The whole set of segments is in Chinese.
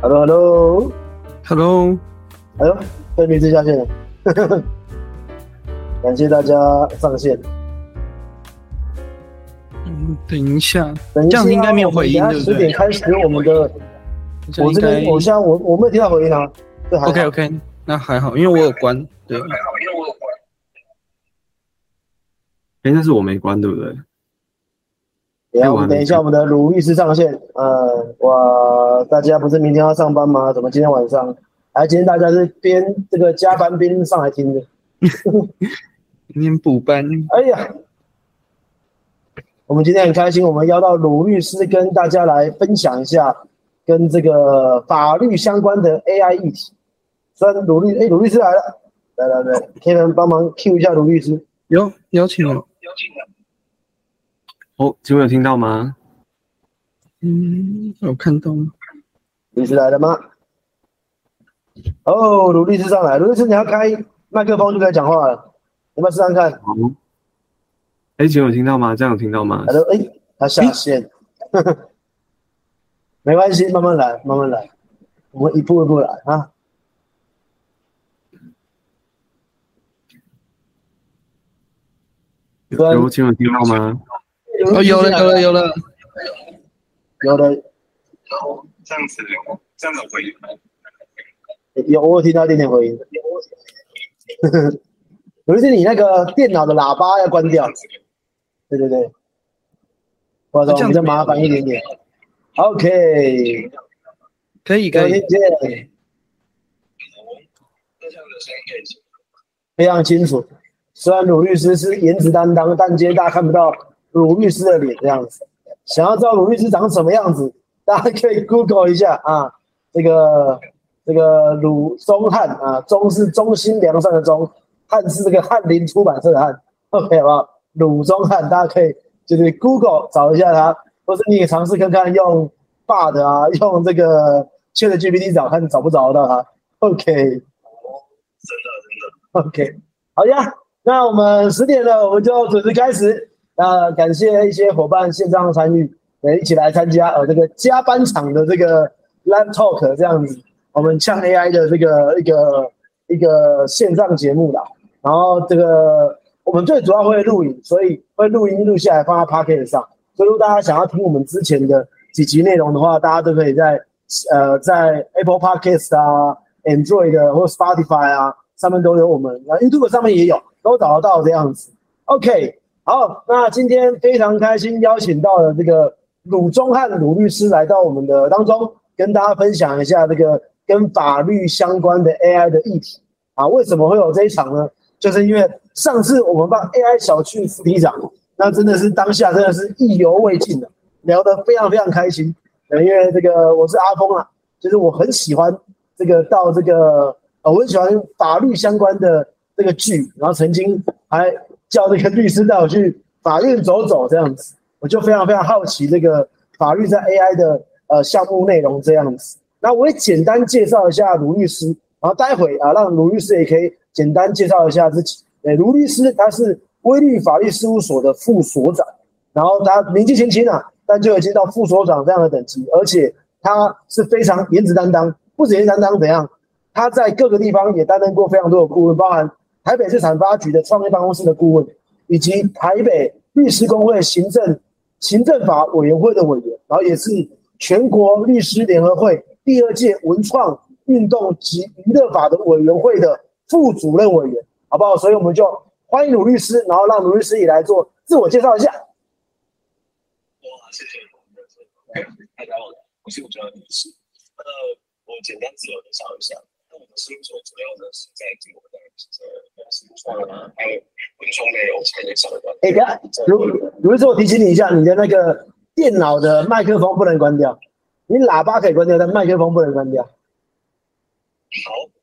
Hello，Hello，Hello，哎呦，被名字下线了，感谢大家上线。嗯，等一下，这样应该没有回音，对不对？十点开始我们的，我这边我现在我我没有听到回音啊。OK OK，那还好，因为我有关。对，还好，因为我有关。哎，那是我没关，对不对？等一下，我们的鲁律师上线。呃，我，大家不是明天要上班吗？怎么今天晚上？哎，今天大家是边这个加班边上来听的。今天补班。哎呀，我们今天很开心，我们邀到鲁律师跟大家来分享一下跟这个法律相关的 AI 议题。虽然鲁律，哎，鲁律师来了，来来来，可以帮忙 Q 一下鲁律师。有邀请了，邀请了。哦，请问有听到吗？嗯，有看到。律师来了吗？哦，鲁律师上来，鲁律师你要开麦克风就可以讲话了，有没有试试看？好。哎，请问有听到吗？这样有听到吗？他说：“哎，他下线。没关系，慢慢来，慢慢来，我们一步一步来啊。有，请问听到吗？哦，有了，有了，有了，有了。好，这样子，这样子回音吗？有，我听到一点点回音。有一些你那个电脑的喇叭要关掉。对对对。我操，比较麻烦一点点。OK。可以，可以。非常清楚。虽然鲁律师是颜值担当，但今天大家看不到。鲁律师的脸这样子，想要知道鲁律师长什么样子，大家可以 Google 一下啊。这个这个鲁中汉啊，中是中心良善的中，汉是这个翰林出版社的汉。OK 好不好？鲁中汉，大家可以就是 Google 找一下他，或者你也尝试看看用 Bard 啊，用这个 ChatGPT 找看找不找得到他。OK，真的真的 OK，好呀，那我们十点了，我们就准时开始。那感谢一些伙伴线上参与，呃，一起来参加呃这个加班场的这个 live talk 这样子，我们呛 AI 的这个一个一个线上节目啦。然后这个我们最主要会录影，所以会录音录下来放在 p o c k e t 上。所以如果大家想要听我们之前的几集内容的话，大家都可以在呃在 Apple Podcast 啊、Android 或 Spotify 啊上面都有我们，那 YouTube 上面也有，都找得到这样子。OK。好，那今天非常开心，邀请到了这个鲁中汉鲁律师来到我们的当中，跟大家分享一下这个跟法律相关的 AI 的议题啊。为什么会有这一场呢？就是因为上次我们帮 AI 小区副题长，那真的是当下真的是意犹未尽的，聊得非常非常开心。因为这个我是阿峰啊，就是我很喜欢这个到这个呃，我很喜欢法律相关的这个剧，然后曾经还。叫那个律师带我去法院走走，这样子，我就非常非常好奇这个法律在 AI 的呃项目内容这样子。那我也简单介绍一下卢律师，然后待会啊，让卢律师也可以简单介绍一下自己。诶，卢律师他是威律法律事务所的副所长，然后他年纪轻轻啊，但就已经到副所长这样的等级，而且他是非常颜值担当，不止颜值担当怎样，他在各个地方也担任过非常多的顾问，包含。台北市产发局的创业办公室的顾问，以及台北律师工会行政行政法委员会的委员，然后也是全国律师联合会第二届文创运动及娱乐法的委员会的副主任委员，好不好？所以我们就欢迎鲁律师，然后让鲁律师也来做自我介绍一下。哇，谢谢。大家好，我是吴哲律师。呃，我简单自我介绍一下。那我们事务所主要的是在做的呃实创啊，还有文中内容产业相关。哎，哥，如如果说我提醒你一下，你的那个电脑的麦克风不能关掉，你喇叭可以关掉，但麦克风不能关掉。好，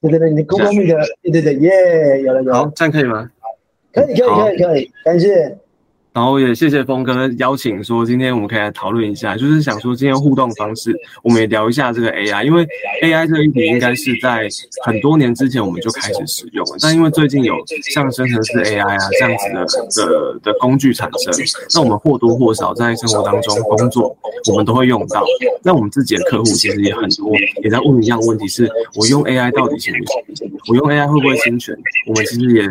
对对对，你公共那个，对对对，耶，有了有了。好，这样可以吗？可以可以可以可以，感谢。然后也谢谢峰哥邀请，说今天我们可以来讨论一下，就是想说今天互动方式，我们也聊一下这个 AI，因为 AI 这个议题应该是在很多年之前我们就开始使用了，但因为最近有像生成式 AI 啊这样子的的的工具产生，那我们或多或少在生活当中工作，我们都会用到。那我们自己的客户其实也很多，也在问一样问题：是我用 AI 到底行不行？我用 AI 会不会侵权？我们其实也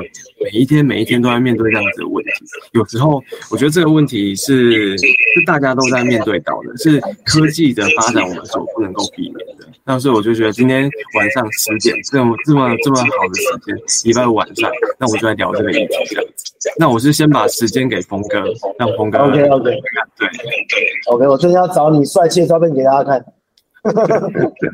每一天每一天都在面对这样子的问题，有时候。我觉得这个问题是是大家都在面对到的，是科技的发展我们所不能够避免的。那所以我就觉得今天晚上十点这么这么这么好的时间，礼拜五晚上，那我就来聊这个议题这样子。那我是先把时间给峰哥，让峰哥 OK OK 对 OK，我真的要找你帅气的照片给大家看，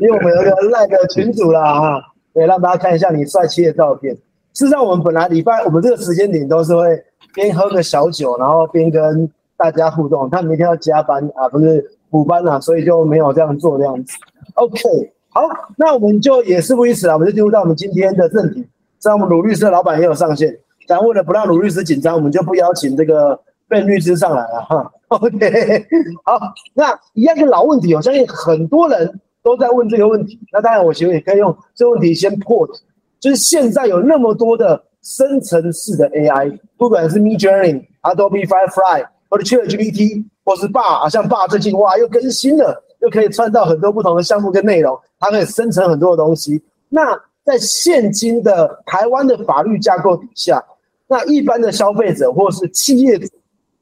因为我们有一个赖的群主啦哈，对，让大家看一下你帅气的照片。事实上，我们本来礼拜我们这个时间点都是会。边喝个小酒，然后边跟大家互动。他明天要加班啊，不是补班啊，所以就没有这样做这样子。OK，好，那我们就也事不宜迟啊，我们就进入到我们今天的正题。在我们鲁律师的老板也有上线，但为了不让鲁律师紧张，我们就不邀请这个 卞律师上来了哈。OK，好，那一样个老问题，我相信很多人都在问这个问题。那当然，我觉得也可以用这个问题先破题，就是现在有那么多的。生成式的 AI，不管是 Midjourney、Adobe Firefly 或者 ChatGPT，或是 Bar 啊，像 Bar 最近哇又更新了，又可以创造很多不同的项目跟内容，它可以生成很多的东西。那在现今的台湾的法律架构底下，那一般的消费者或是企业，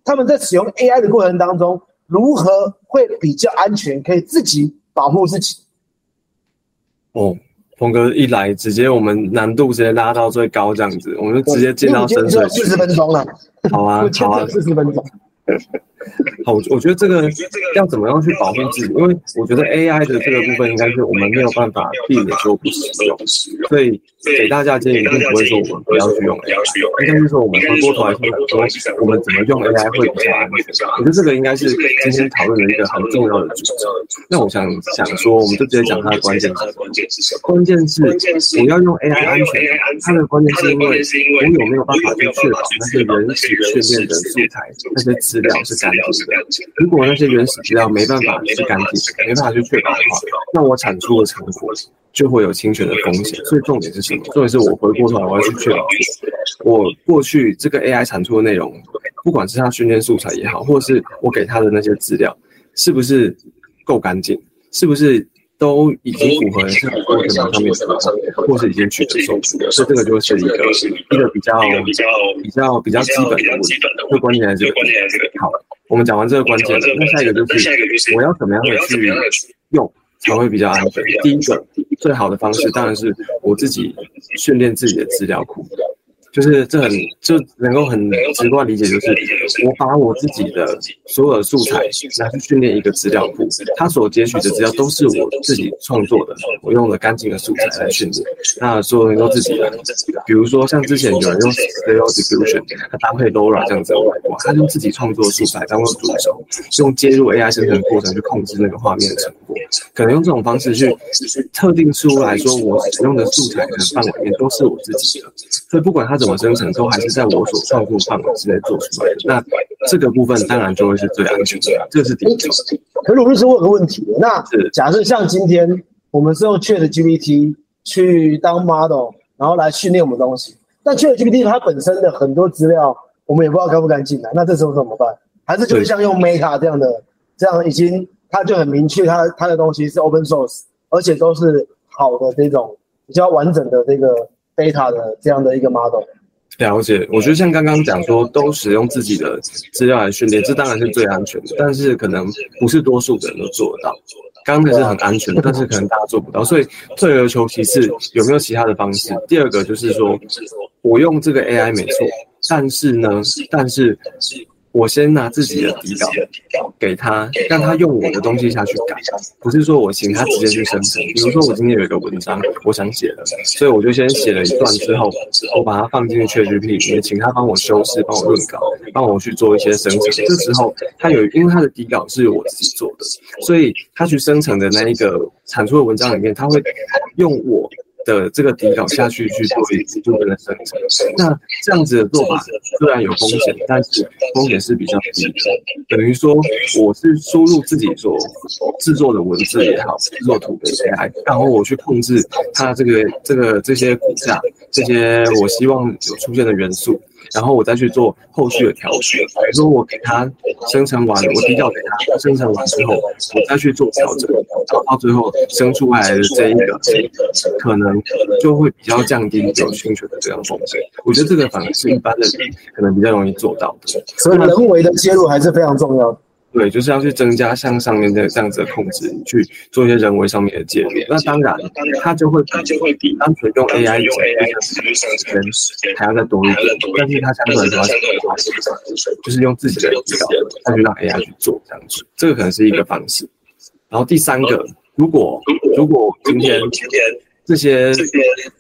他们在使用 AI 的过程当中，如何会比较安全，可以自己保护自己？哦。峰哥一来，直接我们难度直接拉到最高，这样子，我们就直接进到深水四十分钟了。好啊，好啊，四十分钟。好，我觉得这个要怎么样去保护自己？因为我觉得 AI 的这个部分应该是我们没有办法避免说不使用，所以给大家建议一定不会说我们不要去用 AI，应该是说我们回过头来说，我们怎么用 AI 会比较安全。我觉得这个应该是今天讨论的一个很重要的主题。那我想想说，我们就直接讲它的关键是什么关键是我要用 AI 安全，它的关键是因为我有没有办法去确保那些原始训练的素材那些资料是干净。如果那些原始资料没办法是干净，没办法去确保的话，那我产出的成果就会有侵权的风险。所以重点是什么？重点是我回过头来我要去确保，我过去这个 AI 产出的内容，不管是它训练素材也好，或是我给它的那些资料，是不是够干净？是不是？都已经符合过程上面的，或是已经取得授权，所以这个就是一个一个比较比较比较比较基本的问题。最关键的这个好，我们讲完这个关键，那下一个就是我要怎么样的去用才会比较安全？第一个最好的方式当然是我自己训练自己的资料库。就是这很就能够很直观理解，就是我把我自己的所有的素材拿去训练一个资料库，它所截取的资料都是我自己创作的，我用了干净的素材来训练，那所有人都自己的。比如说像之前有人用 Stable Diffusion，他搭配 LoRa 这样子，哇，他用自己创作的素材当做主轴，用接入 AI 生成的过程去控制那个画面的成果，可能用这种方式去特定出来说，我使用的素材的范围面都是我自己的，所以不管它。怎么生成都还是在我所创作范围之内做出来的，那这个部分当然就会是最安全的，这是第一个。可鲁律师，我有个问题，那假设像今天我们是用 Chat GPT 去当 model，然后来训练我们东西，但 Chat GPT 它本身的很多资料我们也不知道干不干净的，那这时候怎么办？还是就是像用 Meta 这样的，这样已经它就很明确，它它的东西是 open source，而且都是好的这种比较完整的这个。data 的这样的一个 model，了解。我觉得像刚刚讲说，都使用自己的资料来训练，这当然是最安全的。但是可能不是多数的人都做得到。刚刚那是很安全，但是可能大家做不到。所以退而求其次，有没有其他的方式？第二个就是说，我用这个 AI 没错，但是呢，但是。我先拿自己的底稿给他，让他用我的东西下去改，不是说我请他直接去生成。比如说我今天有一个文章，我想写了，所以我就先写了一段之后，我把它放进去 ChatGPT，也请他帮我修饰、帮我润稿、帮我去做一些生成。这时候他有，因为他的底稿是由我自己做的，所以他去生成的那一个产出的文章里面，他会用我。的这个底稿下去去做一部分的生成。那这样子的做法虽然有风险，但是风险是比较低的。等于说，我是输入自己所制作的文字也好，制作图的 AI，然后我去控制它这个这个这些骨架，这些我希望有出现的元素。然后我再去做后续的调整，比如说我给它生成完，我比较给它生成完之后，我再去做调整，然后到最后生出来的这一个可能就会比较降低有侵权的这样风险。我觉得这个反而是一般的人可能比较容易做到的，所以人为的介入还是非常重要的。对，就是要去增加像上面的这样子的控制，你去做一些人为上面的介入。那当然，它就会它就会比单纯用 AI 用 AI 时间还要再多一点，但是它相对来说就是用自己的资料再去让 AI 去做这样子，这个可能是一个方式。然后第三个，如果如果今天今天。这些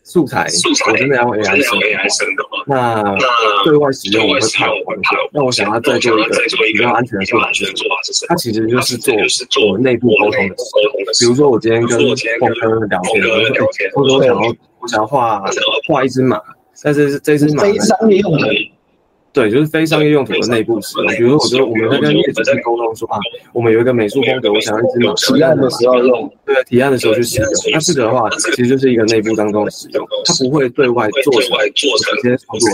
素材，我真的要 AI 生的话，那对外使用我会怕我会怕。那我想要再做一个比较安全的做法是，它其实就是做做内部沟通的。比如说我今天跟峰哥聊天，我说我想要我想要画画一只马，但是这只马非商业用的。对，就是非商业用途的内部使用。比如说，我觉得我们在跟业主去沟通说啊，我们有一个美术风格，我想要一只马。提案的时候用，对，提案的时候去使用。那这个的话，其实就是一个内部当中的使用，它不会对外做成直接操作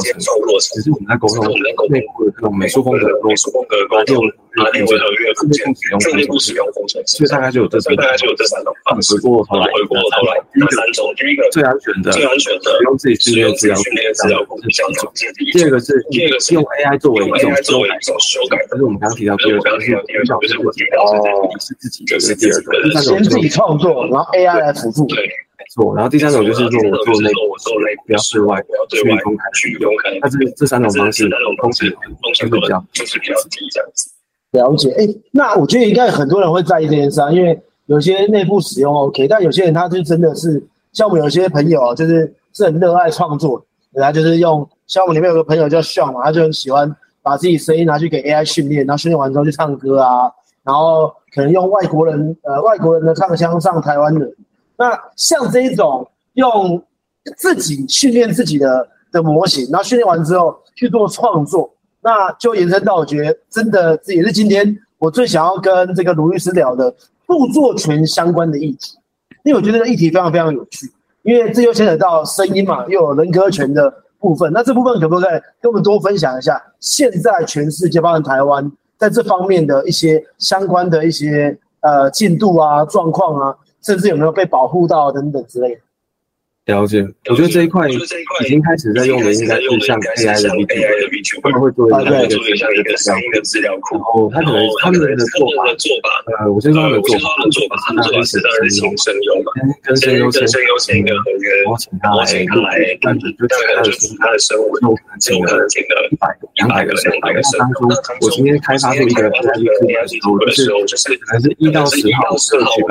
成，只是我们在沟通内部的这种美术风格的沟通。啊，内部合约空间，内部使用工程，所以大概就有这三，大概就有这三种。回过头来，回过头来，第三种，第一个最安全的，最安全的，不用自己训练资料，训练资料工程相同。第二个是，第二个是用 AI 作为一种作为一种修改，但是我们刚刚提到第二个，就是第二种就是我提到的是自己的这是第二个，第三种先自己创作，然后 AI 来辅助。对，没错。然后第三种就是说我做内，我做内，不要对外，不要对外公开，去公开。那这这三种方式，风险风险比较就是比较低这样子。了解，哎，那我觉得应该很多人会在意这件事啊，因为有些内部使用 OK，但有些人他就真的是，像我们有些朋友啊，就是是很热爱创作，本来就是用，像我们里面有个朋友叫 Sean 嘛，他就很喜欢把自己声音拿去给 AI 训练，然后训练完之后去唱歌啊，然后可能用外国人呃外国人的唱腔上台湾人，那像这一种用自己训练自己的的模型，然后训练完之后去做创作。那就延伸到，我觉得真的这也是今天我最想要跟这个卢律师聊的著作权相关的议题，因为我觉得这个议题非常非常有趣，因为这又牵扯到声音嘛，又有人格权的部分。那这部分可不可以跟我们多分享一下，现在全世界包括台湾在这方面的一些相关的一些呃进度啊、状况啊，甚至有没有被保护到等等之类的。了解，我觉得这一块已经开始在用的，应该是像 AI 的 VP，他们会做一个做一个像一个资料库，然后他可能他们的做法，呃，我先说他们的做法，做法是当时的请声优嘛，跟声优跟声优签一个合约，然后请他来，就是他的生物，就请可能请了一百个、两百个、三百个生物。我今天开发出一个 AI 的时候，就是可能是一到十号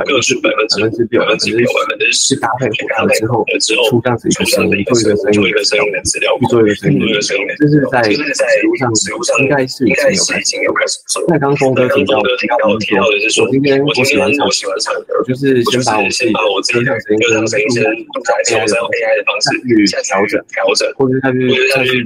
各取百分之百分之六，百分之六，百分之十搭配完了之后。出这样子一个声音，做一个声音的声音，去做一个声音，这是在实物上应该是已经有开始。那刚峰哥提到提到说，我今天我喜欢唱，我就是先把我自己歌唱声音跟用 AI 的方式去调整调整，或者他去再去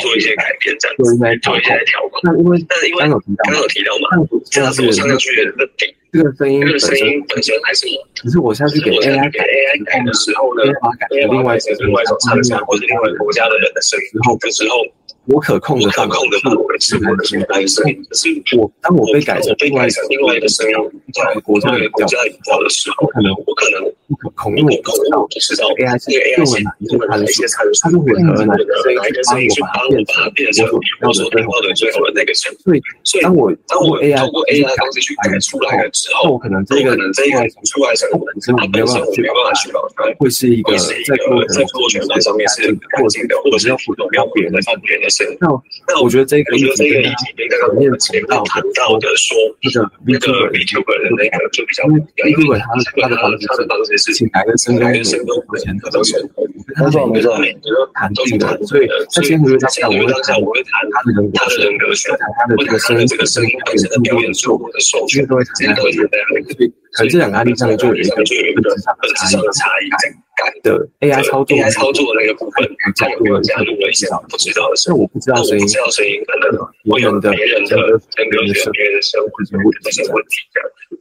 做一些改变，做一些调控。那因为刚有提到，刚有提到嘛，那是上去的顶。这个声音本身本身还是我，可是我下去给 AI 改 AI 改的时候呢，把它改成另外一种另外一种唱腔或者另外国家的人的声音然后的时候。我可控的范围是我的声音，可是我当我被改成另外另外一个声音，在国国家领导的时候，可能我可能不可控，因为我不知道 AI 是用了哪一些参数，它是混合哪一个声音去帮我把它变成我所听到的最后的那个声。所以，当我当我 AI 通过 AI 方式去改出来了之后，可能这个可能这个出来声本身我没有办法去没有办法去保它会是一个在过在过程上面是过境的，或者是要互动要别人的别人的。那那我觉得这个议题跟前面前面谈到的说那个那个 VTuber 的那个就比较，因为 VTuber 他他的方式他的方式是请来跟声都付钱的都是，没错没错，比如说谈定的，所以在签合约当下我会谈我会谈他的人他的人格选，谈他的这个声这个声音本身的表演做的手续都会谈在合约内，所以可能这两个案例上面就有一个本质上的差异。感的 AI 操作 AI 操作的那个部分，它有没有加入了一些不知道的事？但我不知道声音不知道声音可能我有别人的人格学别人的生活这些问题这样子。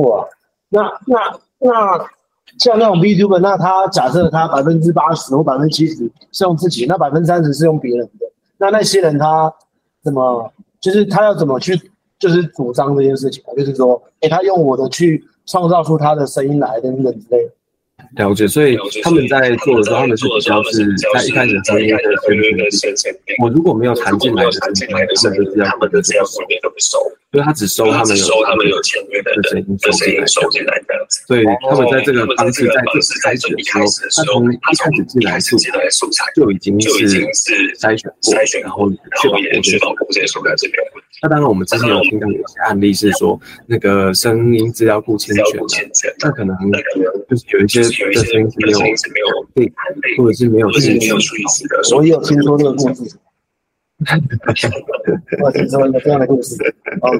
哇，那那那像那种 B Tuber，那他假设他百分之八十或百分之七十是用自己，那百分之三十是用别人的，那那些人他怎么就是他要怎么去就是主张这件事情啊？就是说，哎，他用我的去创造出他的声音来等等之类的。了解，所以他们在做的时候，他们是比较是在一开始声音的宣传。我如果没有谈进来的声音，他们的资料他们的资料里面都不收，因为他只收他们有收他们有签约的声音收进来这样子。所以他们在这个方式在这开始的时候，他从一开始进来素材就已经是筛选过，然后确保也确保这些素材这边。那当然，我们之前有听到有些案例是说，那个声音资料库侵权，那可能就是有一些的声音是没有被，或者是没有去没有处理的。我也有听说这个故事，我听说一个这样的故事。哦，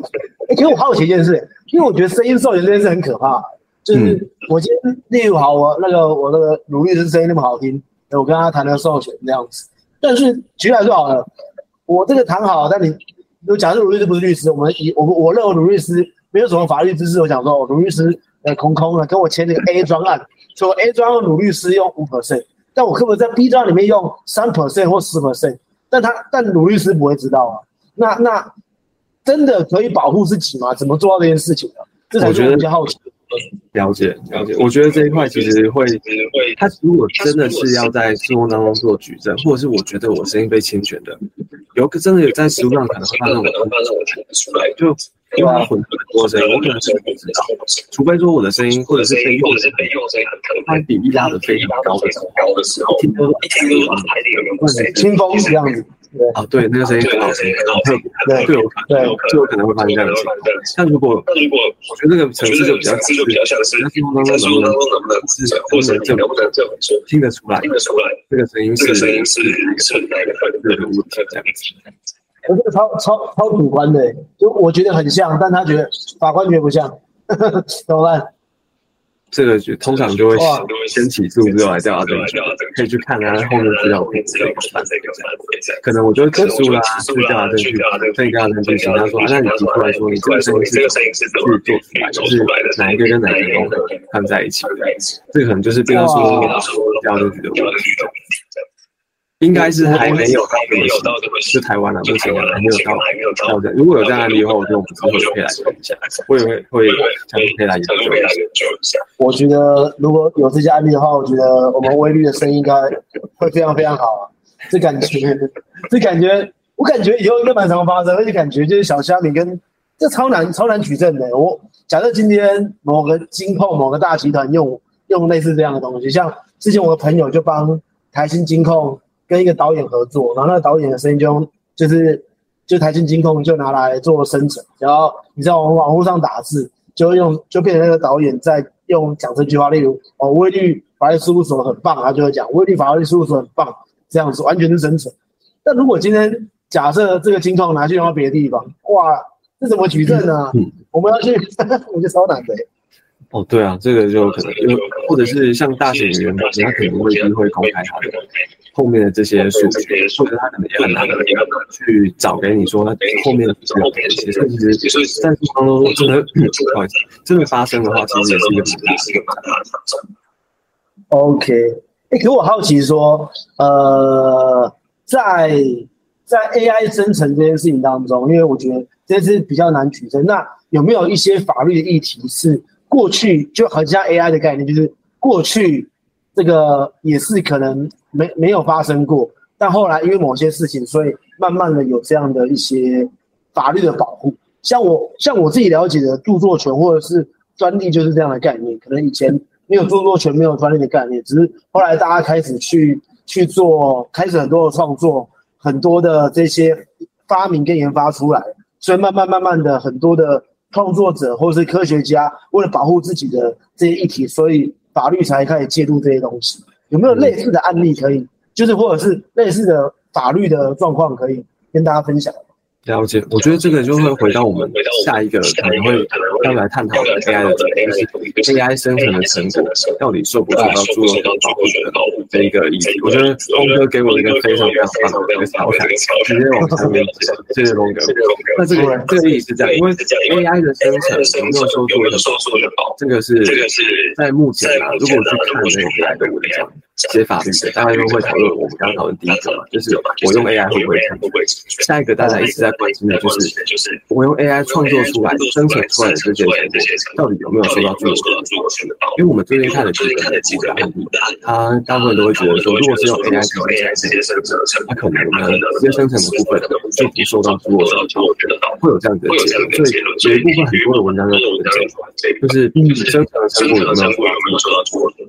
哎，其实我好奇一件事，因为我觉得声音授权这件事很可怕。就是我今天例如好，我那个我那个鲁律师声音那么好听，我跟他谈了授权这样子。但是举例来说好了，我这个谈好，但你。就假设卢律师不是律师，我们以我我认为卢律师没有什么法律知识，我想说，卢律师呃空空的跟我签那个 A 专案，说 A 专案卢律师用五 percent，但我可不可以在 B 专里面用三 percent 或十 percent？但他但鲁律师不会知道啊。那那真的可以保护自己吗？怎么做到这件事情的？这才是我比较好奇。了解了解，我觉得这一块其实会，他如果真的是要在生活当中做举证，或者是我觉得我声音被侵权的，有个真的有在实物上可能会发生，就因为他混很多声音，我可能是不知道，除非说我的声音或者是被用，他比例拉的非常高的时候，听都一听都清风这样子。啊，对，那个声音很好听，特别，对，对，就有可能会发生这样的情况。但如果，如果我觉得那个层次就比较，就比较像是，那听当中能不能，是或者这能不能这么说，听得出来，听得出来，这个声音是声音是是哪个分的物体这样子。我这个超超超主观的，就我觉得很像，但他觉得法官觉得不像，怎么办？这个就通常就会先起诉之后来调查证据，可以去看他后面资料可能我就起诉啦，去调查证据，可以调查证据，请他说，那你提出来说，你这个声音是去做出来，就是哪一个跟哪一个融合看在一起，这可能就是变成说调查证据的问题。应该是还没有到没有到这么是台湾了，目前还没有到还没有到的。如果有这样案例的话，我就不知道会可以来看一下，会会会可以来研究一下。我觉得如果有这些案例的话，我觉得我们微绿的声音应该会非常非常好啊。这感觉，这感觉，我感觉以后应该蛮常发生，而且感觉就是小虾米跟这超难超难取证的。我假设今天某个金控某个大集团用用类似这样的东西，像之前我的朋友就帮台新金控。跟一个导演合作，然后那个导演的声音就用，就是就台信金控就拿来做生成，然后你在网网络上打字，就用就变成那个导演在用讲这句话，例如哦，威律法律事务所很棒，他就会讲威律法律事务所很棒，这样子完全是生成。但如果今天假设这个金控拿去用到别的地方，哇，这怎么举证呢？我们要去，我觉得超难的。哦，对啊，这个就可能，因为或者是像大型演员，他可能未必会公开他的后面的这些数据，或者他可能也很难去找给你说他后面的资料。其实，其实，在当中真的，不好意思，真的发生的话，其实也是一个蛮大的挑战。OK，哎，可我好奇说，呃，在在 AI 生成这件事情当中，因为我觉得这是比较难取证，那有没有一些法律的议题是？过去就好像 AI 的概念，就是过去这个也是可能没没有发生过，但后来因为某些事情，所以慢慢的有这样的一些法律的保护。像我像我自己了解的著作权或者是专利就是这样的概念，可能以前没有著作权、没有专利的概念，只是后来大家开始去去做，开始很多的创作，很多的这些发明跟研发出来，所以慢慢慢慢的很多的。创作者或者是科学家，为了保护自己的这些议题，所以法律才开始介入这些东西。有没有类似的案例可以，就是或者是类似的法律的状况可以跟大家分享？了解，我觉得这个就会回到我们下一个可能会要来探讨的 AI 的，就是 AI 生成的成果到底受不受到著作权保护的这一个议题。我觉得峰哥给我一个非常非常棒的一个调侃，直接往下面讲，谢谢峰哥。那这个这个意思是这样，因为 AI 的生成有没有受著权保护，这个是在目前啊，如果去看那个 AI 的文章。写法律的，大家都会讨论。我们刚刚讨论第一个嘛，就是我用 AI 会不会成功？下一个大家一直在关心的就是，我用 AI 创作出来、生成出来的这些成果，到底有没有受到著作权？因为我们最近看的几个案例，它大部分都会觉得说，如果是用 AI 直接生成，它可能呢直接生成的部分就不受到著作权，会有这样的结论。所以有一部分很多的文章都有这样，就是生成的成果有没有受到著作权？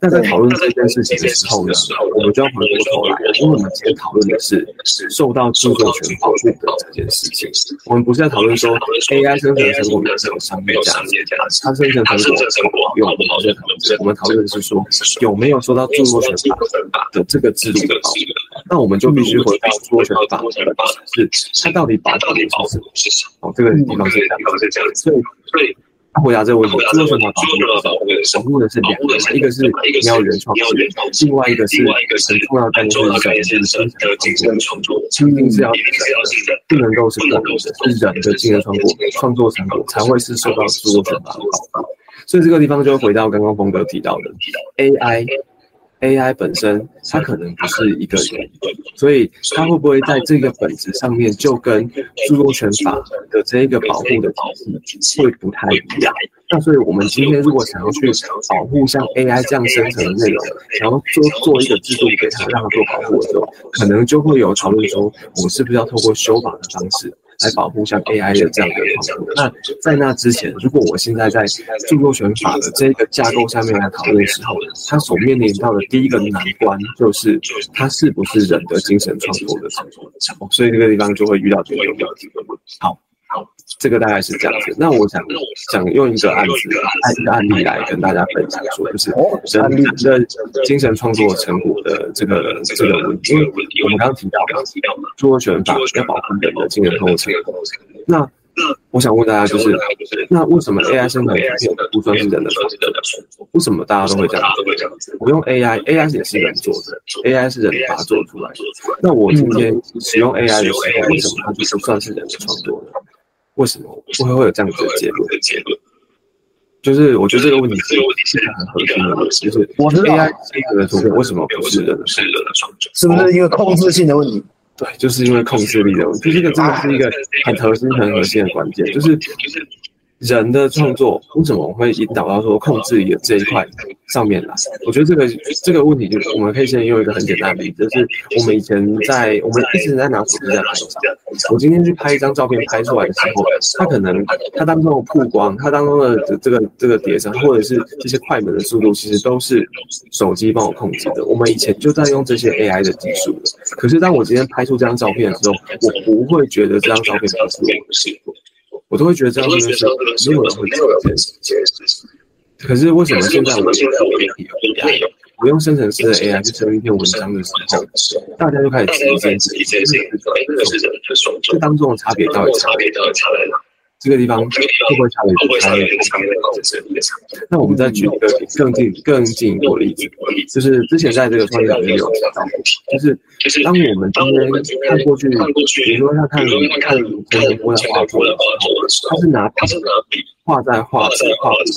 那在讨论这件事情。的时候呢，我们就要回过头来，因为我们今天讨论的是受到著作权保护的这件事情。我们不是在讨论说 AI 生成的成果有没有商业价值，它生成成果有不好的投资。我们讨论的是说有没有受到著作权法的这个制度的保护。那我们就必须回到著作权法是它到底保护的是什么？哦，这个地方是这样，所以所以。他回答这个问题，著作权法保护的保护的是两个，一个是你要原创性，另外一个是很重要的概念是生成精神创作，一定是要不能够是个人的，是人的精神创作创作成果才会是受到著作权法保护。所以这个地方就会回到刚刚峰哥提到的 AI。AI 本身它可能不是一个人，所以它会不会在这个本质上面就跟著作权法的这一个保护的体系会不太一样？那所以我们今天如果想要去保护像 AI 这样生成的内容，想要做做一个制度给它让它做保护的时候，可能就会有讨论说，我是不是要透过修法的方式？来保护像 AI 的这样的创作。那在那之前，如果我现在在著作权法的这个架构下面来讨论的时候，它所面临到的第一个难关就是，它是不是人的精神创作的成果？所以这个地方就会遇到这个问题。好。这个大概是这样子。那我想想用一个案子、一个案例来跟大家分享，说就是人的精神创作成果的这个这个问题。因为我们刚刚提到著作权法要保护人的精神创作成果。那我想问大家，就是那为什么 AI 生成图片不算是人的创作？为什么大家都会这样子？我用 AI，AI 也是人做的，AI 是人把它做出来的。那我今天使用 AI 的时候，为什么它就不算是人的创作呢？为什么会会有这样子的结论？就是我觉得这个问题是很核心的问题，就是 AI 生成的图片为什么不是人的创作？是不是一个控制性的问题？对，就是因为控制力的问题。这个真的是一个很核心、很核心的关键，就是就是。人的创作为什么会引导到说控制的这一块上面来？我觉得这个这个问题，就是我们可以先用一个很简单的例子，就是我们以前在我们一直在拿手机在拍照。我今天去拍一张照片，拍出来的时候，它可能它当中的曝光，它当中的这个这个叠层，或者是这些快门的速度，其实都是手机帮我控制的。我们以前就在用这些 AI 的技术可是当我今天拍出这张照片的时候，我不会觉得这张照片不是我的我都会觉得这样子是没有人会做这件事情。可是为什么现在我们我用生成式的 AI 去生一篇文章的时候，大家就开始质疑这件事情，这当中的差别到底差别到底差在哪？这个地方会不会差别不差别那我们再举一个更进更进一步的例子，就是之前在这个创业里面有提到，就是当我们今天看过去，比如说他看看陈晨波的画作的时候，他是拿他是拿笔画在画纸画纸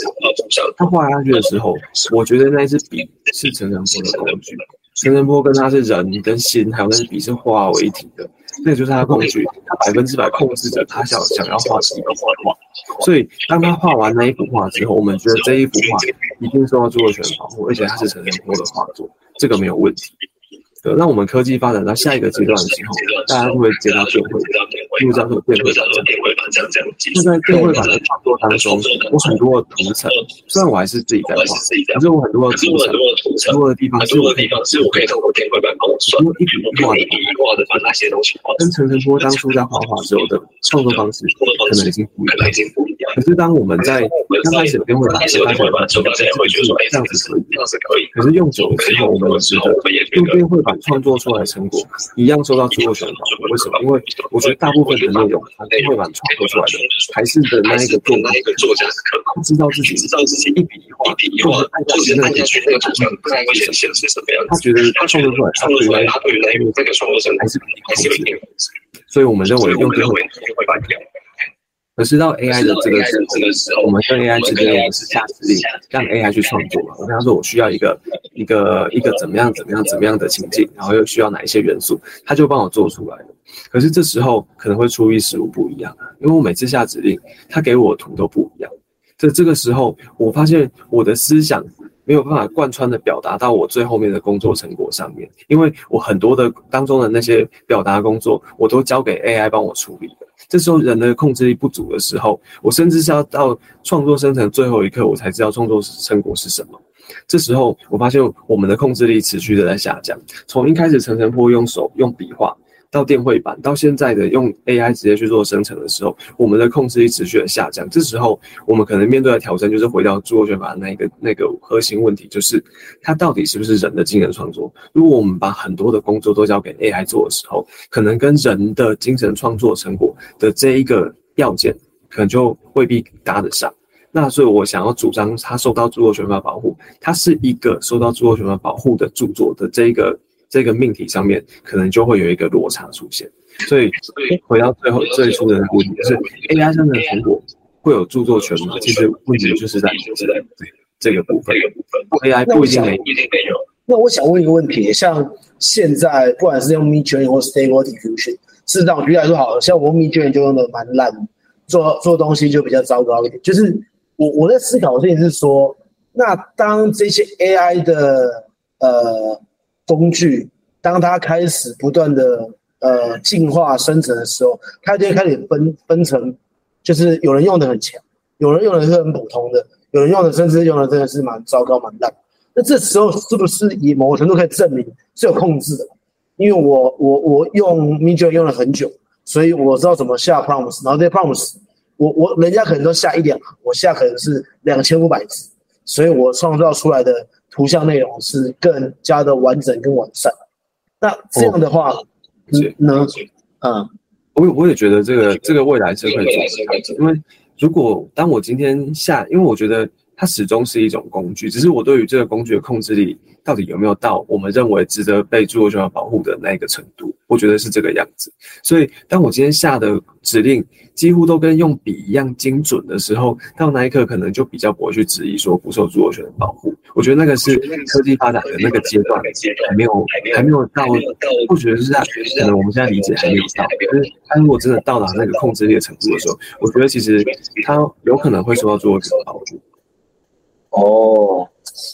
上，他画下去的时候，我觉得那支笔是陈晨波的工具。陈晨波跟他是人跟心，还有那支笔是化为一体的，那个就是他的工具，他百分之百控制着他想想要画什么画画。所以当他画完那一幅画之后，我们觉得这一幅画一定受到著作权保护，而且它是陈仁波的画作，这个没有问题。对，那我们科技发展到下一个阶段的时候，大家会接到电绘，因为叫做电绘板这样这样。那在电绘版的创作当中，我很多的图层，虽然我还是自己在画，可是我很多的图层，多的地方是我可以透过电绘版帮我算，一笔一画的笔画的把那些东西画。跟陈晨波当初在画画时候的创作方式可能已经不一样。可是当我们在刚开始编绘版的时候，大家会觉得这样子可以，这样子可以。可是用久了之后，我们觉得用编绘版创作出来的成果一样受到著作权保护。为什么？因为我觉得大部分的内容，编绘版创作出来的还是的那一个作那一个作家是知道自己知道自己一笔一画，一笔一画，是按下去那个图像大概会显现是什么样子。他觉得他创作出来，创作出来，他对于那一这个创作者还是还是有一定控制。所以我们认为用编会版一样。可是到 AI 的这个时候，我们跟 AI 之间我们是下指令，让 AI 去创作嘛。我跟他说，我需要一个一个一个怎么样怎么样怎么样的情境，然后又需要哪一些元素，他就帮我做出来了。可是这时候可能会出一失误不一样，因为我每次下指令，他给我的图都不一样。在这个时候，我发现我的思想没有办法贯穿的表达到我最后面的工作成果上面，因为我很多的当中的那些表达工作，我都交给 AI 帮我处理了。这时候人的控制力不足的时候，我甚至是要到创作生成最后一刻，我才知道创作成果是什么。这时候我发现我们的控制力持续的在下降，从一开始层层铺用手用笔画。到电绘版，到现在的用 AI 直接去做生成的时候，我们的控制力持续的下降。这时候，我们可能面对的挑战就是回到著作权法那个那个核心问题，就是它到底是不是人的精神创作？如果我们把很多的工作都交给 AI 做的时候，可能跟人的精神创作成果的这一个要件，可能就未必搭得上。那所以，我想要主张它受到著作权法保护，它是一个受到著作权法保护的著作的这一个。这个命题上面可能就会有一个落差出现，所以回到最后最初的问题，就是 AI 上的成果会有著作权吗？其实问题就是在这个这个部分，AI 不一定没一定没有。那我想问一个问题，像现在不管是用 Midjourney 或 Stable Diffusion，事实上举例来说好了，像我 Midjourney 就用的蛮烂，做做东西就比较糟糕一点。就是我我在思考的事情是说，那当这些 AI 的呃。工具，当它开始不断的呃进化生成的时候，它就会开始分分成，就是有人用的很强，有人用的是很普通的，有人用的甚至用的真的是蛮糟糕蛮烂。那这时候是不是以某个程度可以证明是有控制的？因为我我我用 m i d j o 用了很久，所以我知道怎么下 prompts，然后这些 prompts 我我人家可能都下一两行，我下可能是两千五百字，所以我创造出来的。图像内容是更加的完整跟完善，那这样的话，呢，嗯，我我也觉得这个这个未来是会做，因为如果当我今天下，因为我觉得它始终是一种工具，只是我对于这个工具的控制力。到底有没有到我们认为值得被著作权保护的那个程度？我觉得是这个样子。所以，当我今天下的指令几乎都跟用笔一样精准的时候，到那一刻可能就比较不会去质疑说不受著作权的保护。我觉得那个是科技发展的那个阶段还没有还没有到，不觉得是在可能我们现在理解还没有到。可是，他如果真的到达那个控制力的程度的时候，我觉得其实他有可能会受到著作权保护。哦。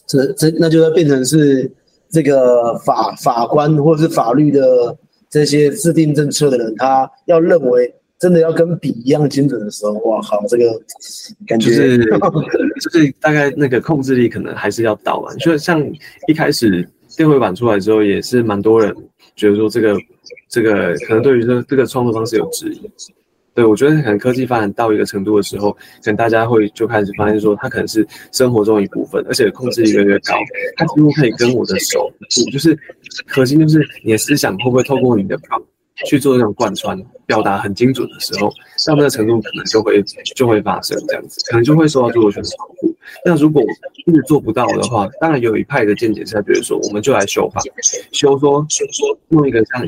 这这那就会变成是这个法法官或者是法律的这些制定政策的人，他要认为真的要跟笔一样精准的时候，哇靠，这个感觉就是 就是大概那个控制力可能还是要到嘛。就像一开始电绘版出来之后，也是蛮多人觉得说这个这个可能对于这这个创作方式有质疑。对，我觉得可能科技发展到一个程度的时候，可能大家会就开始发现说，它可能是生活中一部分，而且控制力越来越高，它几乎可以跟我的手，就是核心就是你的思想会不会透过你的表去做这种贯穿表达很精准的时候，到那个程度可能就会就会发生这样子，可能就会受到著作权的保护。那如果一直做不到的话，当然有一派的见解是在觉得说，我们就来修法，修说修说用一个像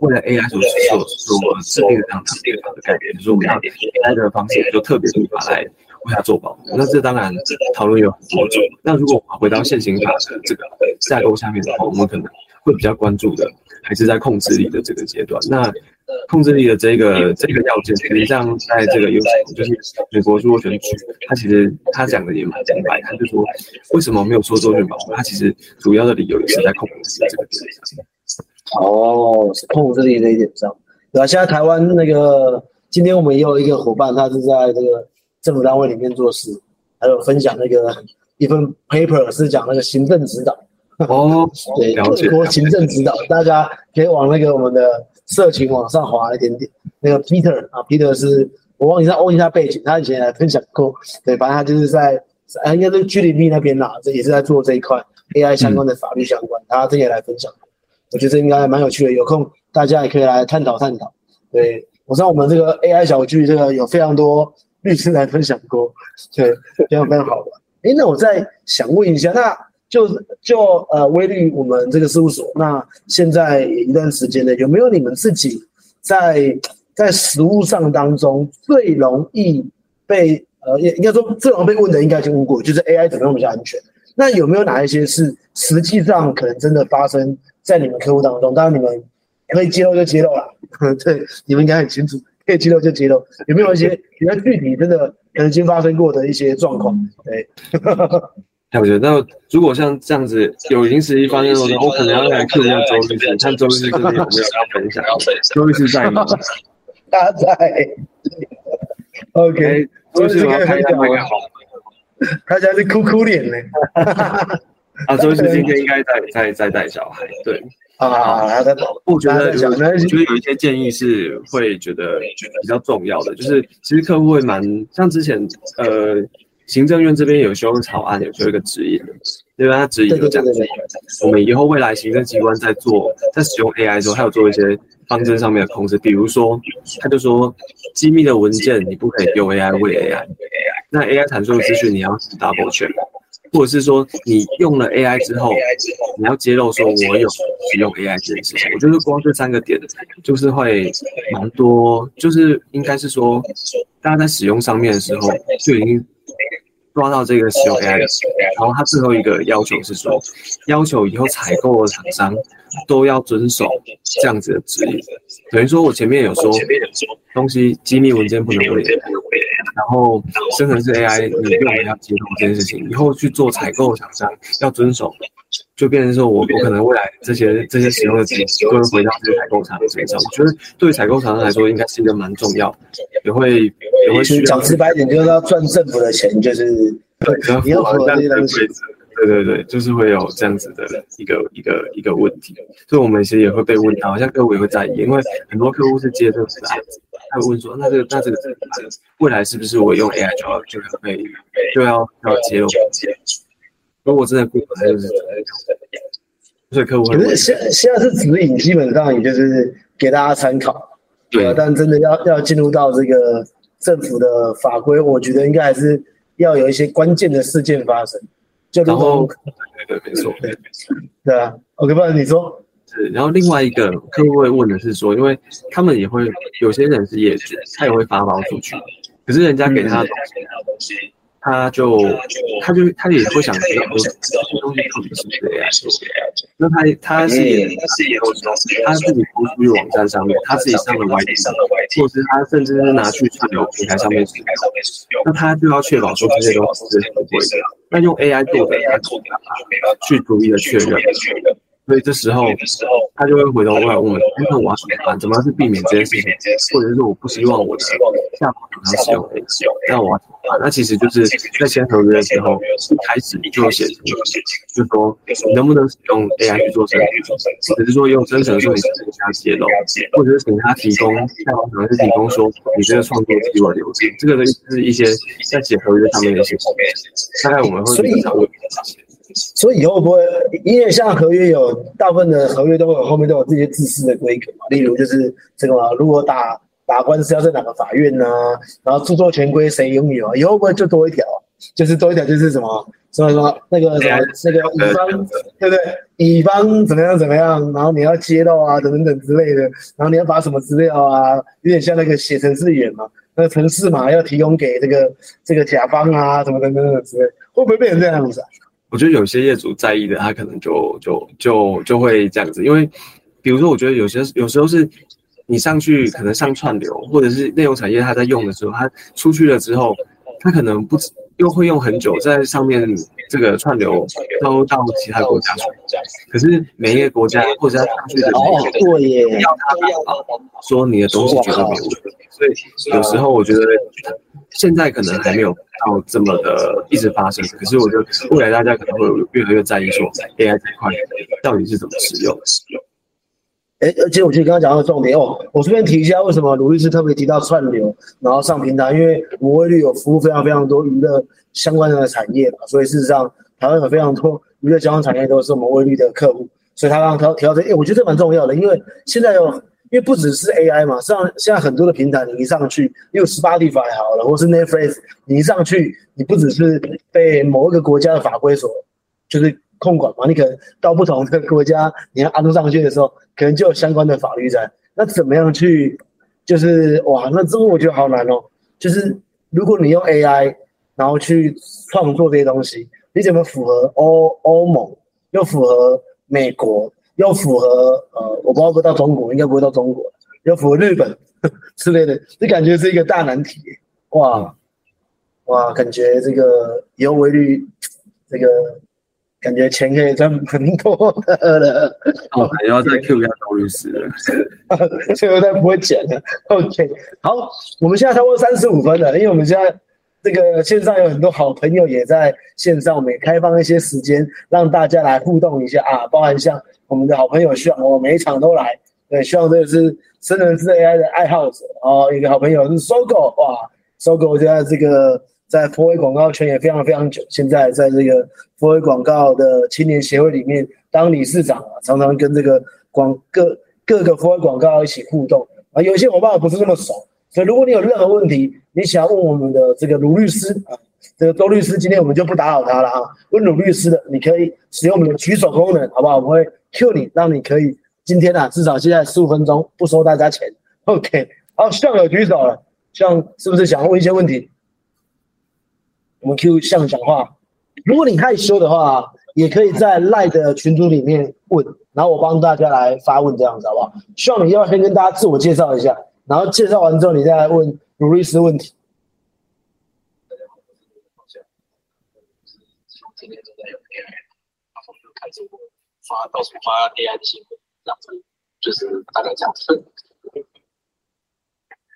为了 AI 所所所制定的这样的概念，就是我们要 AI 的方式，就特别立法来为它做保护。那这当然讨论有很多种。那如果我们回到现行法的这个架构下面的话，我们可能会比较关注的。还是在控制力的这个阶段，那控制力的这个这个要件，实际上在这个有就是美国如果选举，他其实他讲的也蛮明白，他就说为什么没有说著作权保护，他其实主要的理由也是在控制力这个点上。哦，是控制力这一点上，对吧？现在台湾那个今天我们也有一个伙伴，他是在这个政府单位里面做事，还有分享那个一份 paper 是讲那个行政指导。哦，对，各国行政指导，大家可以往那个我们的社群往上滑一点点。那个 Peter 啊，Peter 是我忘记他问一下背景，他以前来分享过，对，反正他就是在啊，应该是居里密那边啦，这也是在做这一块 AI 相关的法律相关，他这也来分享，我觉得这应该蛮有趣的，有空大家也可以来探讨探讨。对我知道我们这个 AI 小聚这个有非常多律师来分享过，对，非常非常好玩。诶，那我再想问一下，那就就呃威律我们这个事务所，那现在一段时间呢，有没有你们自己在在实务上当中最容易被呃，也应该说最容易被问的，应该已经问过，就是 AI 怎么样比较安全？那有没有哪一些是实际上可能真的发生在你们客户当中？当然你们可以揭露就揭露了，对，你们应该很清楚，可以揭露就揭露。有没有一些比较具体真的曾经发生过的一些状况？对。了解。那如果像这样子有已经实际发生的话，我可能要来看一下周律师，看周律师这边有没有要分享。周律师在吗？他在。OK，周律师我要看一下麦克他家是哭哭脸呢。啊，周律师今天应该在在在带小孩，对。啊，我觉得我觉得有一些建议是会觉得比较重要的，就是其实客户会蛮像之前呃。行政院这边有修草案，有修一个指引，因为他指引有讲，我们以后未来行政机关在做在使用 AI 的时候，还有做一些方针上面的控制，比如说，他就说机密的文件你不可以用 AI 喂 AI，那 AI 产出的资讯你要 double check，或者是说你用了 AI 之后，你要揭露说我有使用 AI 这件事情，我觉得光这三个点就是会蛮多，就是应该是说大家在使用上面的时候就已经。抓到这个使用 AI，然后他最后一个要求是说，要求以后采购的厂商都要遵守这样子的指引。等于说我前面有说，东西机密文件不能喂，然后生成式 AI 你用的要接通这件事情，以后去做采购厂商要遵守。就变成说，我我可能未来这些这些使用的钱都会回到这些采购厂身上。我觉得对于采购厂商来说，应该是一个蛮重要，也会也会。讲直白一点，就是要赚政府的钱，就是对，你要符合这些东西。对对对，就是会有这样子的一个一个一个问题。所以我们其实也会被问到，好像客户也会在意，因为很多客户是接这个案子，他会问说，那这个那这个未来是不是我用 AI 就要就可以就要要揭露？如果真的不可能，就是所以客户可是现现在是指引，基本上也就是给大家参考。对，但真的要要进入到这个政府的法规，我觉得应该还是要有一些关键的事件发生。就然后，对对，没错，对对啊。OK，不然你说。是，然后另外一个客户会问的是说，因为他们也会有些人是业主，他也会发包出去，可是人家给他的东西。他就他就他也会想知道说这些东西到底是谁啊？那他他是他是也他自己铺出去网站上面，他自己上了 YT，或者是他甚至是拿去串流平台上面使用，那他就要确保说这些东西是合规的。那用 AI 做的，他做的去逐一的确认。所以这时候，他就会回头过来问我们：，那我要怎么办？怎么样去避免这件事情？或者是我不希望我的下跑厂商使用 AI，那我要怎么办？那其实就是在签合约的时候，一开始就写，就说你能不能使用 AI 去做生成，只是说用生成的时候你请他揭露，或者是请他提供下跑厂商是提供说你这个创作基本流程，这个呢是一些在写合约上面的一些大概我们会经常问这些。所以以后不会，因为像合约有大部分的合约都有后面都有这些自私的规格嘛，例如就是这个嘛，如果打打官司要在哪个法院呢？然后著作权归谁拥有？以后不会就多一条？就是多一条就是什么什么什么那个什么那个乙方对不对？乙方怎么样怎么样？然后你要接到啊等等等之类的，然后你要把什么资料啊？有点像那个写程式员嘛，那个程式嘛要提供给这个这个甲方啊什么等等等之类，会不会变成这样子啊？我觉得有些业主在意的，他可能就就就就会这样子，因为比如说，我觉得有些有时候是你上去可能上串流，或者是内容产业他在用的时候，他出去了之后，他可能不又会用很久，在上面这个串流都到其他国家去，可是每一个国家或者他上去的要他说你的东西绝对没有问题，所以有时候我觉得。现在可能还没有到这么的一直发生，可是我觉得未来大家可能会越来越在意说 AI 这块到底是怎么使用。哎，而且我觉得刚刚讲到的重点哦，我顺便提一下，为什么卢律师特别提到串流，然后上平台，因为我威律有服务非常非常多娱乐相关的产业嘛，所以事实上台湾有非常多娱乐相关产业都是我们威律的客户，所以他刚刚提到这，哎，我觉得这蛮重要的，因为现在有，因为不只是 AI 嘛，实际上现在很多的平台你一上去，因为 Spotify 好了，或是 Netflix，你一上去，你不只是被某一个国家的法规所就是控管嘛，你可能到不同的国家，你要安上去的时候。可能就有相关的法律在，那怎么样去，就是哇，那这个我觉得好难哦。就是如果你用 AI，然后去创作这些东西，你怎么符合欧欧盟，又符合美国，又符合呃，我不知道到中国，应该不会到中国，又符合日本 之类的，这感觉是一个大难题。哇哇，感觉这个以后维律这个。感觉钱可以赚很多的了。哦，还要再 Q 一下周律师了，最后再不会剪了。OK，好，我们现在差不多三十五分了，因为我们现在这个线上有很多好朋友也在线上，我们也开放一些时间让大家来互动一下啊，包含像我们的好朋友希望我每一场都来，对，希望这个是生人之 AI 的爱好者哦，一个好朋友是搜狗哇，搜狗现在这个。在佛威广告圈也非常非常久，现在在这个佛威广告的青年协会里面当理事长啊，常常跟这个广各各个佛威广告一起互动啊。有些伙伴不是那么熟，所以如果你有任何问题，你想要问我们的这个卢律师啊，这个周律师，今天我们就不打扰他了啊。问卢律师的，你可以使用我们的举手功能，好不好？我们会 Q 你，让你可以今天啊，至少现在十五分钟不收大家钱。OK，好，向有举手了，向是不是想问一些问题？我们 Q 向讲话，如果你害羞的话，也可以在赖的群组里面问，然后我帮大家来发问，这样子好不好？希望你要先跟大家自我介绍一下，然后介绍完之后，你再来问卢律师问题。今天正在用 AI，然后就开始我发到处发 AI 的新闻，这样子就是大概这样子。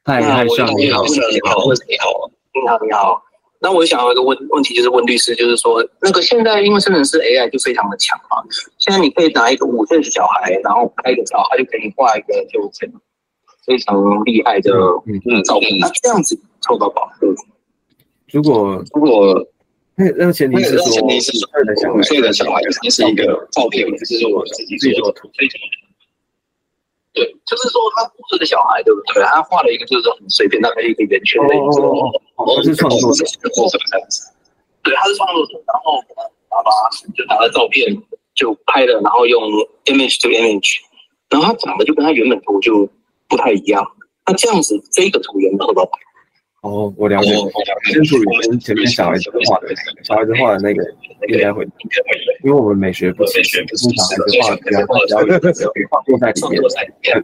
嗨，嗨，向你好，你好，你好，你好，你好。那我想要一个问问题，就是问律师，就是说，那个现在因为生成式 AI 就非常的强嘛，现在你可以拿一个五岁的小孩，然后拍个照，他就可以画一个就很非常厉害的嗯照片，那这样子受到保护？如果如果那那前提是说，五岁的小孩只是一个照片，就是我自己做的图。对，就是说他故事的小孩，对不对？他画了一个就是说很随便，大概一个圆圈的一个，我是创作者，或者这样子。对，他是创作者，然后爸爸就拿了照片就拍了，然后用 image to image，然后他长得就跟他原本图就不太一样。那这样子，这个图有没有哦，我了解。先处理跟前面小孩子画的，小孩子画的那个应该会，因为我们美学不是全部小孩子画的，比较比较有创作在里面，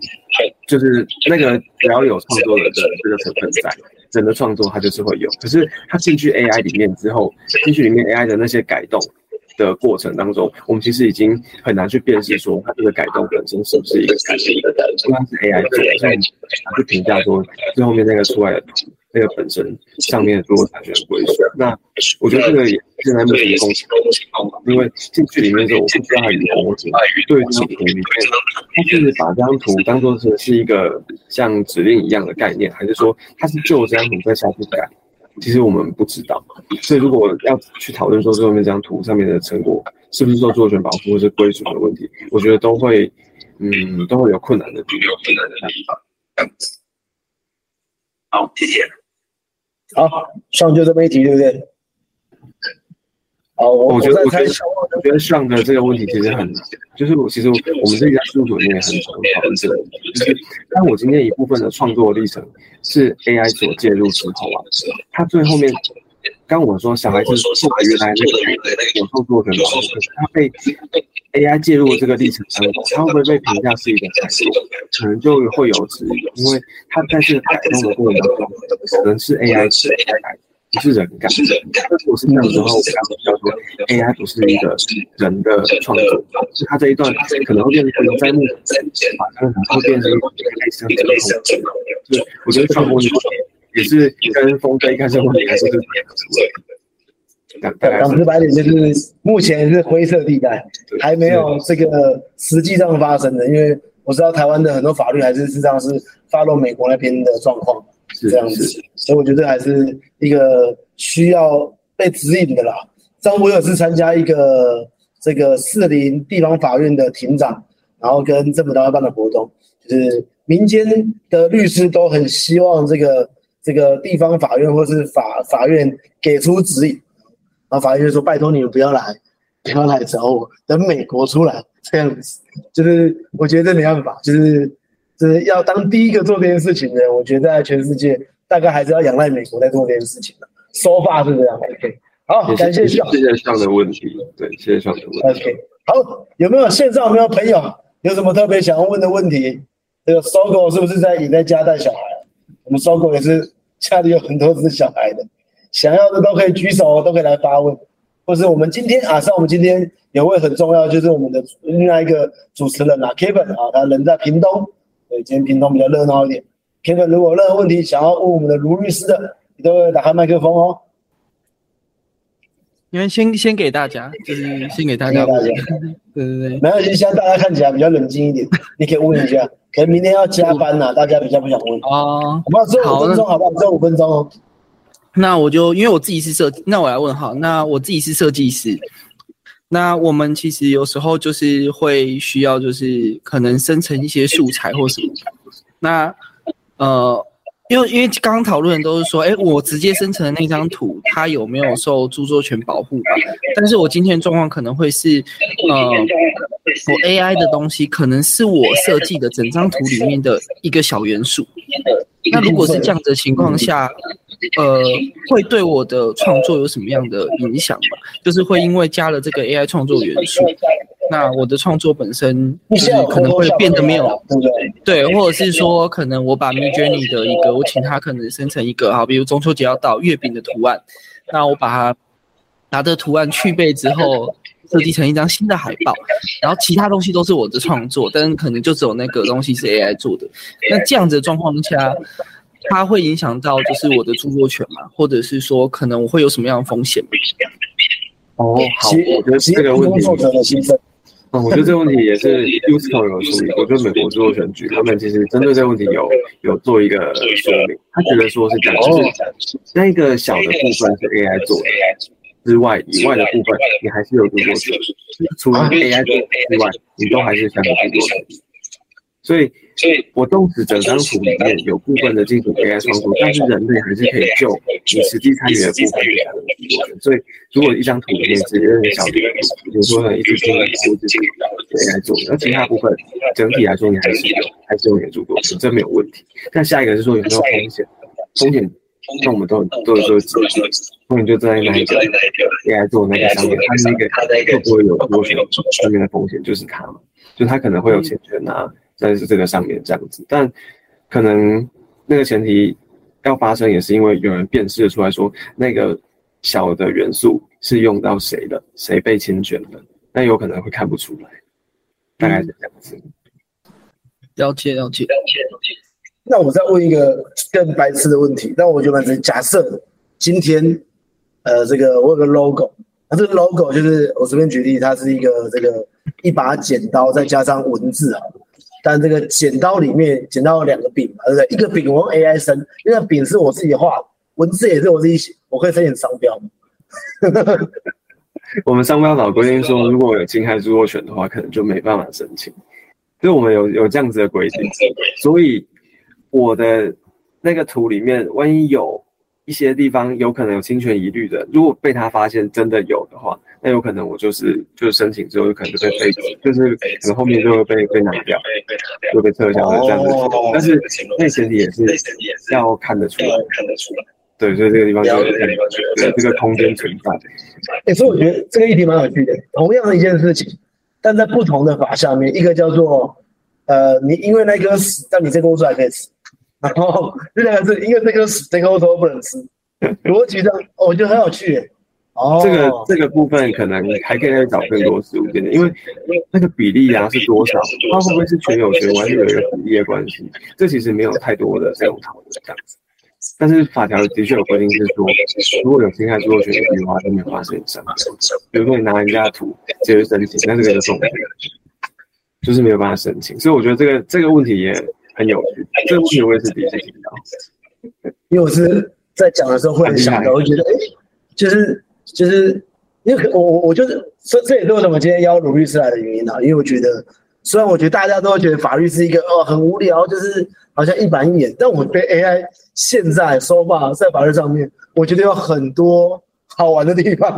就是那个只要有创作的这个成分在，整个创作它就是会有。可是它进去 AI 里面之后，进去里面 AI 的那些改动的过程当中，我们其实已经很难去辨识说它这个改动本身是不是一个改动，应该是 AI 做的，所以去评价说最后面那个出来的图。那个本身上面的所有产权归属，那我觉得这个也现在目前公司，因为进去里面之后，我不知道它有模型，对这张图里面，它是把这张图当做是是一个像指令一样的概念，还是说它是就这张图在下去改？其实我们不知道。所以如果要去讨论说最后面这张图上面的成果是不是受著作权保护或是归属的问题，我觉得都会，嗯，都会有困难的，有困难的地方。这样子。好，谢谢。好，上就这么一题，对不对？好，我觉得，我觉得，我觉得上的这个问题其实很，就是我其实我们这家事务所里面很常讨论这个，就是但我今天一部分的创作历程是 AI 所介入之后啊，它最后面。刚我说小孩子做原来那个有创作权保护，他被 AI 介入这个历程当中，他会不会被评价是一个？可能就会有质疑，因为他在这个改动的过程当中，可能是 AI 是 AI 改，不是人改。如果是这样的话，我刚刚叫做 AI 不是一个人的创作，是他这一段可能会变成在目前，可能会变成一个类似的这种，对，我觉得创作也是跟峰哥一开始问题还是是讲直白点，就是目前是灰色地带，还没有这个实际上发生的。因为我知道台湾的很多法律还是事实上是 follow 美国那边的状况是这样子，所以我觉得还是一个需要被指引的啦。张我有是参加一个这个士林地方法院的庭长，然后跟政府单位办的活动，就是民间的律师都很希望这个这个地方法院或是法法院给出指引，然后法院就说拜托你们不要来，不要来找我，等美国出来这样子，就是我觉得没办法，就是就是要当第一个做这件事情的，我觉得在全世界大概还是要仰赖美国在做这件事情的。说法是这样，OK，好，感谢是笑世界上的问题，对谢谢上的问题。，OK，好，有没有线上有没有朋友有什么特别想要问的问题？这个搜狗是不是在也在家带小孩？我们搜狗也是家里有很多只小孩的，想要的都可以举手，都可以来发问，或是我们今天啊，像我们今天有位很重要，就是我们的另外一个主持人啊，Kevin 啊，他人在屏东，对，今天屏东比较热闹一点。Kevin 如果有任何问题想要问我们的卢律师的，你都会打开麦克风哦。因为先先给大家，就是先给大家问，先给对对对，没关系，现在大家看起来比较冷静一点，你可以问一下。可能明天要加班呐、大家比较不想问，哦，好不好？只有五分钟，好不好？只有五分钟哦。那我就因为我自己是设，那我来问哈，那我自己是设计师，那我们其实有时候就是会需要，就是可能生成一些素材或什么，那呃，因为因为刚刚讨论的都是说，哎，我直接生成的那张图，它有没有受著作权保护？但是我今天的状况可能会是，呃，我 AI 的东西可能是我设计的整张图里面的一个小元素。那如果是这样的情况下，呃，会对我的创作有什么样的影响吗？就是会因为加了这个 AI 创作元素，那我的创作本身就是可能会变得没有对不对？对，或者是说可能我把 Mid Journey 的一个，我请他可能生成一个好，比如中秋节要到月饼的图案，那我把它拿着图案去背之后。设计成一张新的海报，然后其他东西都是我的创作，但是可能就只有那个东西是 AI 做的。那这样子的状况下，它会影响到就是我的著作权嘛，或者是说可能我会有什么样的风险？哦，好，我觉得其这个问题，工作者的牺牲，嗯，我觉得这个问题也是 USCO 有处理我觉得美国著作权局他们其实针对这个问题有有做一个说明，他觉得说是这样，就是那个小的部分是 AI 做的之外，以外的部分你还是有著作权，除了 AI 做之外，你都还是想有著作权。所以，所以我纵使整张图里面有部分的进行 AI 创作，但是人类还是可以就你实际参与的部分。所以，如果一张图里面只有一个小的图，比如说呢一只精灵或者是 AI 做的，那其他部分整体来说你还是有还是有你的著作权，这没有问题。但下一个是说有没有风险？风险，那我们都有都有说风险就在那一个 AI 做的那个上面，它那个会不会有著作权上面的风险就是它嘛，就它可能会有侵权啊。在这个上面这样子，但可能那个前提要发生，也是因为有人辨识出来说那个小的元素是用到谁的，谁被侵权的，那有可能会看不出来，大概是这样子。了解了解。那我再问一个更白痴的问题，那我觉得蛮真。假设今天，呃，这个我有个 logo，那这个 logo 就是我随便举例，它是一个这个一把剪刀再加上文字啊。但这个剪刀里面剪刀有两个柄嘛，对不对？一个柄我用 AI 生，那个柄是我自己画，文字也是我自己写，我可以申请商标吗？我们商标法规定说，如果有侵害著作权的话，可能就没办法申请。所以我们有有这样子的规定，所以我的那个图里面，万一有一些地方有可能有侵权疑虑的，如果被他发现真的有的话，那有可能我就是就是申请之后，有可能就被废止，就是可能后面就会被被拿掉，就被撤销了这样子。但是那前提也是要看得出来，看得出来。对，所以这个地方就是有这个空间存在。哎、所以我觉得这个议题蛮有趣的。同样的一件事情，但在不同的法下面，一个叫做呃，你因为那颗屎，但你这颗出还可以吃，然后这两个是因为这颗屎，这颗都不能吃。逻辑上，哦我觉得很有趣耶。哦，这个这个部分可能还可以再找更多实物见解，因为那个比例啊是多少，它会不会是全有权，还是有一个比例的关系？这其实没有太多的这种讨论这样子。但是法条的确有规定是说，如果有侵害著作权的话，就没有发生申请。比如说你拿人家的图直接申请，那这个就中就是没有办法申请。所以我觉得这个这个问题也很有趣，这个问题我也是第一次听到。因为我是在讲的时候会想的，我觉得哎，就是就是因为我我我就是这这也是为什么今天邀鲁律师来的原因啊，因为我觉得虽然我觉得大家都会觉得法律是一个哦很无聊，就是好像一板一眼，但我对 AI 现在说话在法律上面，我觉得有很多好玩的地方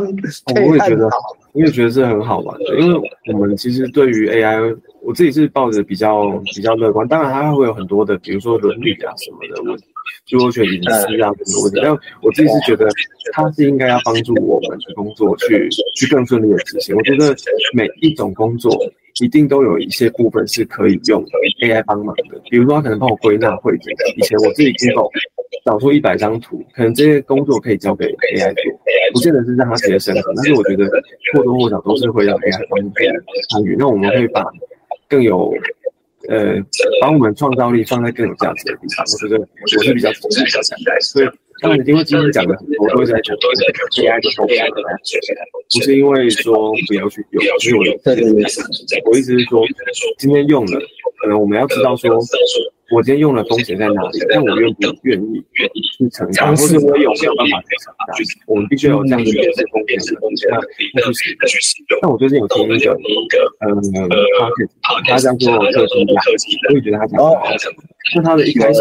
可以我也觉得探讨。，我也觉得是很好玩的，因为我们其实对于 AI，我自己是抱着比较比较乐观。当然，它会有很多的，比如说伦理啊什么的问题，著作权隐私啊什么问题。但我自己是觉得，它是应该要帮助我们的工作去去更顺利的执行。我觉得每一种工作一定都有一些部分是可以用 AI 帮忙的，比如说它可能帮我归纳汇总。以前我自己 Google 找出一百张图，可能这些工作可以交给 AI 做，不见得是让他直接生成，但是我觉得或多或少都是会让 AI 帮助参与。那我们可以把更有呃，把我们创造力放在更有价值的地方。我觉得我是比较崇尚的，所以当然因为今天讲的很多都是在讲 AI 的后面，不是因为说不要去用，因为我对对对，我意思是说，今天用了，可能我们要知道说，我今天用的风险在哪里，但我愿不愿意去承担，或者我有没有办法去承担？我们必须要有这样的认识风险的能力，那那去使用。那我最近有听一个，嗯，他他叫做特斯拉，我也觉得他讲的很好。那他的一开始，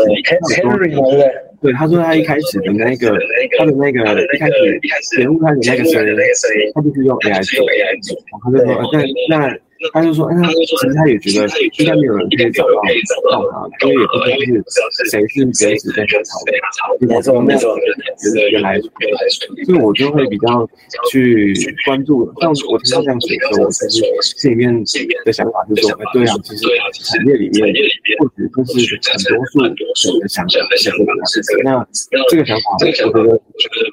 对他说他一开始的那个，他的那个一开始节目开始那个声音，他就是用 AI 做，他就说，呃那那他就说，哎，那其实他也觉得应该没有人可以找到到他，因为也不知道是谁是原始在炒的，没错没错，觉得原来，所以我就会比较去关注。像我听到这样写的时候，我其实心里面的想法是说，哎，对啊，其实产业里面或许就是很多数人的想法是这个样子。那这个想法，我觉得，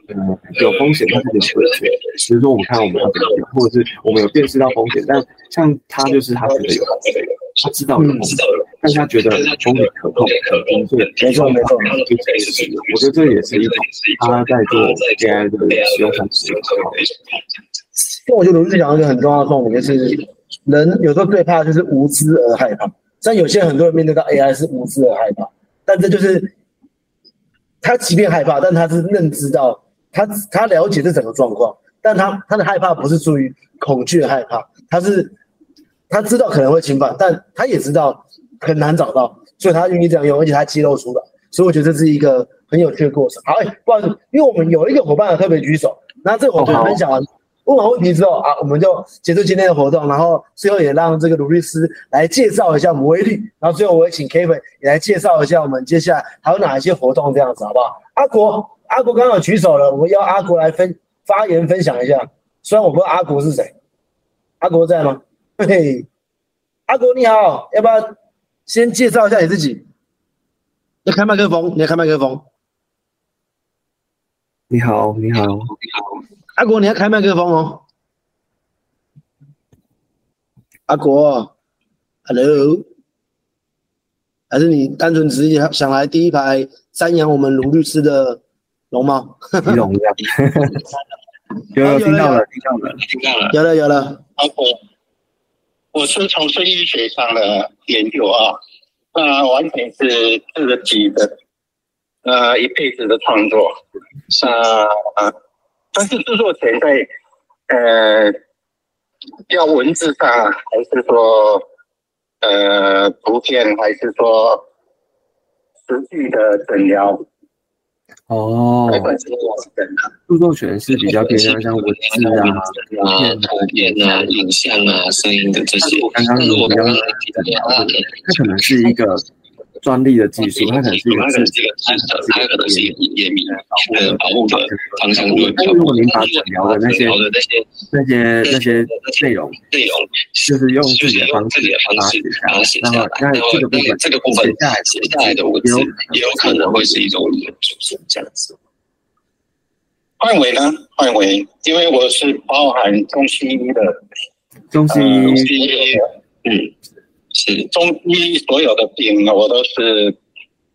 嗯，有风险，但是有风险。比如说，我们看我们要怎么用，或者是我们有辨识到风险，但像他就是他觉得有，他知道有风险，但是他觉得风险可控可控，所以没错没错。我觉得这也是一种他在做 AI 的使用上使用很好。那我觉得卢志讲到一个很重要的重点，就是人有时候最怕就是无知而害怕。但有些很多人面对到 AI 是无知而害怕，但这就是他即便害怕，但他是认知到他他了解这整个状况，但他他的害怕不是出于恐惧的害怕，他是他知道可能会侵犯，但他也知道很难找到，所以他愿意这样用，而且他肌肉出来，所以我觉得这是一个很有趣的过程。好，哎、不好意思，因为我们有一个伙伴特别举手，那这个伙伴分享完。问完问题之后啊，我们就结束今天的活动，然后最后也让这个卢律师来介绍一下我们威力，然后最后我也请 Kevin 也来介绍一下我们接下来还有哪一些活动，这样子好不好？阿国，阿国刚好举手了，我们要阿国来分发言分享一下。虽然我不知道阿国是谁，阿国在吗？嘿嘿，阿国你好，要不要先介绍一下你自己？要开麦克风，你要开麦克风。你好，你好，阿国，你要开麦克风哦。阿国，Hello，还是你单纯只是想来第一排瞻仰我们卢律师的龙猫？你懂这样？有有听到了，听到了，听到了。有了有了，包括我是从事医学上的研究啊，那完全是自己的呃一辈子的创作，呃，但是制作前在呃要文字上，还是说呃图片，还是说实际的诊疗，哦。著作权是比较偏向像文字啊、图啊、片图片啊、影像啊、声音的这些。刚刚但是我刚刚提到提到的，它可能是一个专利的技术，它可能是一个自能是一个它它可能是一个严密呃保护的方向但较如果您把诊疗的那些那些那些内容，内容，就是用自己的方式把它写下来，那然后这个部分这个部分写下来写下来的文字也有可能会是一种主持这样子。范围呢？范围，因为我是包含中西医的，中西医嗯，是中医所有的病，我都是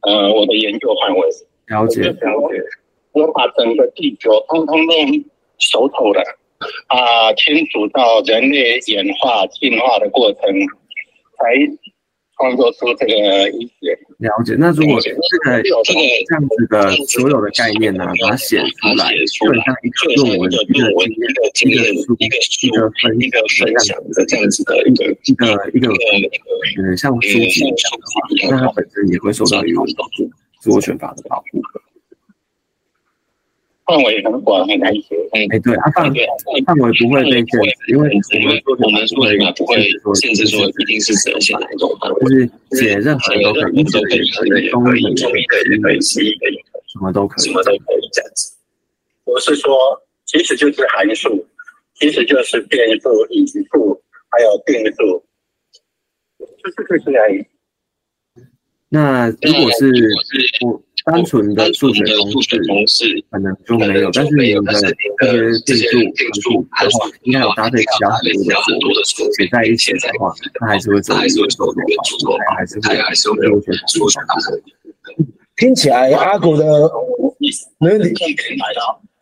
呃我的研究范围。了解，了解，我把整个地球通通都熟透了啊，清楚到人类演化进化的过程，创作出这个音乐。了解。那如果这个这样子的所有的概念呢，把它写出来，基本上一个论文、一个文、一个一个、书、一个一个分、一个分享的这样子的一个一个一个嗯，像书籍一样的话，那它本身也会受到一个著作权法的保护。范围很广，很难写。哎，对，它范范围不会被限制，因为我们我们说的不会限制说一定是只能写哪一种范围，就是写任何都可以，都可以，可以，中医中医的也可以，西医的也可以，什么都可以，什么都可以这样子。我是说，其实就是函数，其实就是变数、引数，还有定数，就是这些而已。那如果是我单纯的数学公式，可能就没有。但是你的这些定数、函数，应该有搭配其他很多的数写在一起的话，它还是会走，还是会走的，还是会还是会有听起来阿狗的没问题。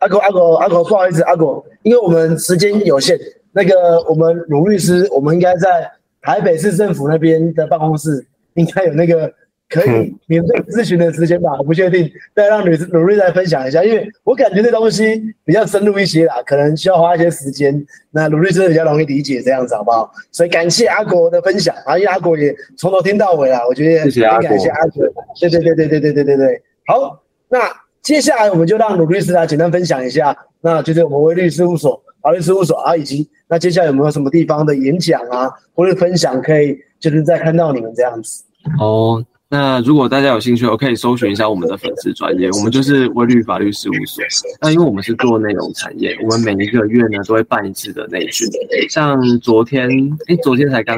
阿狗阿狗阿狗，不好意思，阿狗，因为我们时间有限，那个我们鲁律师，我们应该在台北市政府那边的办公室，应该有那个。可以免费咨询的时间吧，我不确定，再让吕鲁瑞再分享一下，因为我感觉这东西比较深入一些啦，可能需要花一些时间。那鲁瑞真的比较容易理解，这样子好不好？所以感谢阿国的分享啊，因为阿国也从头听到尾啊，我觉得谢谢阿感谢阿国，对对对对对对对对对。好，那接下来我们就让鲁律师来简单分享一下，那就是我们威律事务所法律事务所啊，以及那接下来有没有什么地方的演讲啊，或者分享可以就是再看到你们这样子哦。那如果大家有兴趣，我可以搜寻一下我们的粉丝专业，我们就是威律法律事务所。那因为我们是做内容产业，我们每一个月呢都会办一次的内训。像昨天，哎，昨天才刚，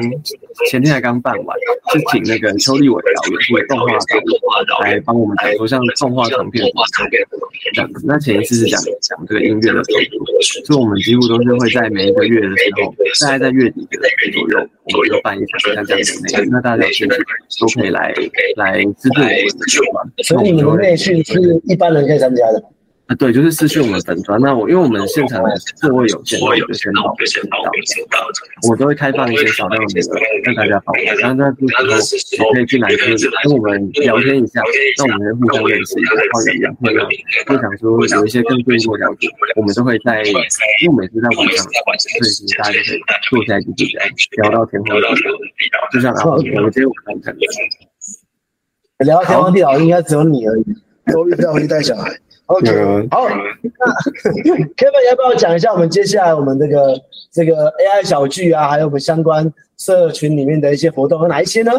前天才刚办完，是请那个邱立伟导演，是动画导演来帮我们讲说像动画长片这样子。那前一次是讲讲这个音乐的投入，所以我们几乎都是会在每一个月的时候，大概在月底的左右，我们就办一场像这样子的内容。那大家有兴趣都可以来。来资助我们的所以你们内训是一般人可以参加的啊？对，就是私讯我们粉专。那我因为我们现场的座位有限，就先报，先报，我都会开放一些少量的名额让大家报。然后那这时候可以进来跟跟我们聊天一下，让我们互相认识一下，泡一样。那个就想说有一些更深入的了解，我们都会在，因为每次在晚上，所以其实大家就可以坐下来继续聊，聊到天荒地老。就像啊，我今天我看看。聊天荒地老应该只有你而已，都不要回去带小孩。OK，好，那 Kevin 要不要讲一下我们接下来我们这个这个 AI 小聚啊，还有我们相关社群里面的一些活动有哪一些呢？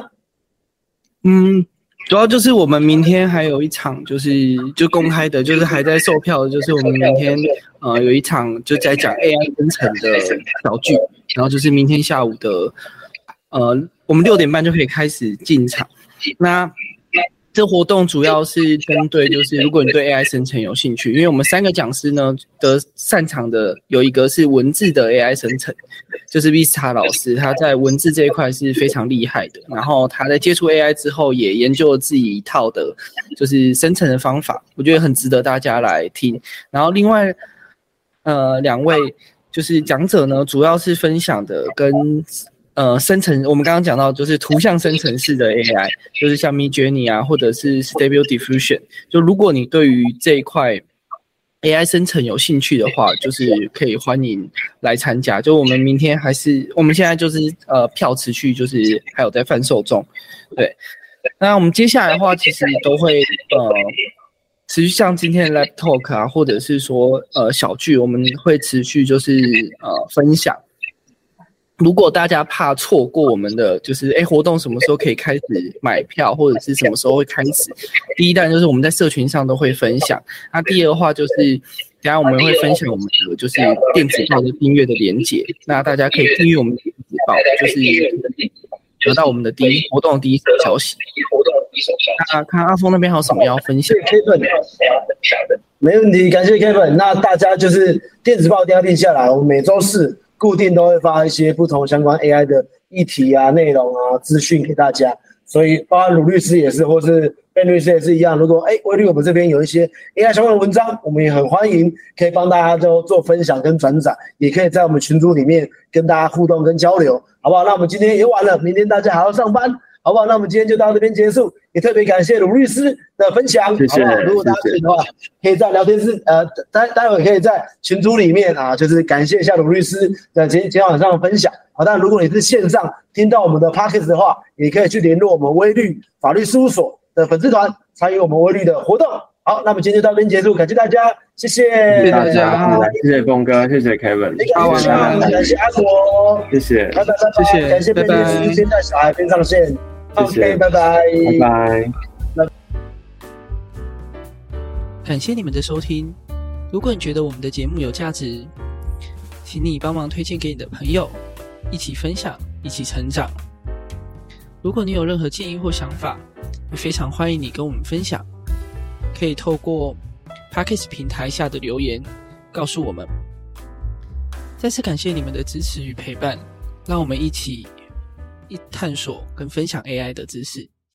嗯，主要就是我们明天还有一场，就是就公开的，就是还在售票的，就是我们明天呃有一场就在讲 AI 生成的小聚，然后就是明天下午的呃，我们六点半就可以开始进场，那。这活动主要是针对，就是如果你对 AI 生成有兴趣，因为我们三个讲师呢的擅长的有一个是文字的 AI 生成，就是 Vista 老师，他在文字这一块是非常厉害的。然后他在接触 AI 之后，也研究了自己一套的，就是生成的方法，我觉得很值得大家来听。然后另外，呃，两位就是讲者呢，主要是分享的跟。呃，生成我们刚刚讲到，就是图像生成式的 AI，就是像 Midjourney 啊，或者是 Stable Diffusion。就如果你对于这一块 AI 生成有兴趣的话，就是可以欢迎来参加。就我们明天还是我们现在就是呃票持续就是还有在贩售中。对，那我们接下来的话，其实都会呃持续像今天的 Live Talk 啊，或者是说呃小聚，我们会持续就是呃分享。如果大家怕错过我们的，就是哎活动什么时候可以开始买票，或者是什么时候会开始？第一弹就是我们在社群上都会分享。那第二的话就是，等下我们会分享我们的就是电子报的订阅的连接。那大家可以订阅我们的电子报，就是得到我们的第一活动第一手消息。那看阿峰那边还有什么要分享？Kevin，没问题，感谢 Kevin。那大家就是电子报一定要定下来，我们每周四。固定都会发一些不同相关 AI 的议题啊、内容啊、资讯给大家，所以包括鲁律师也是，或是贝律师也是一样，如果哎威律我们这边有一些 AI 相关的文章，我们也很欢迎，可以帮大家都做分享跟转载，也可以在我们群组里面跟大家互动跟交流，好不好？那我们今天也晚了，明天大家还要上班，好不好？那我们今天就到这边结束，也特别感谢鲁律师的分享，谢谢好不好？如果大家谢谢可以的话，可以在聊天室呃待待会可以在群组里面啊，就是感谢一下鲁律师的今今天晚上的分享。好，但如果你是线上听到我们的 p o c k e t 的话，也可以去联络我们威律法律事务所的粉丝团，参与我们威律的活动。好，那么今天就到这边结束，感谢大家，谢谢，谢谢大大家家，谢谢峰哥，谢谢 Kevin，也感谢好晚感谢阿国，谢谢，拜拜拜拜，谢谢感谢贝律拜。拜师先带小孩边上线谢，OK，谢拜拜，拜拜。感谢你们的收听。如果你觉得我们的节目有价值，请你帮忙推荐给你的朋友，一起分享，一起成长。如果你有任何建议或想法，也非常欢迎你跟我们分享，可以透过 p a c k e s 平台下的留言告诉我们。再次感谢你们的支持与陪伴，让我们一起探索跟分享 AI 的知识。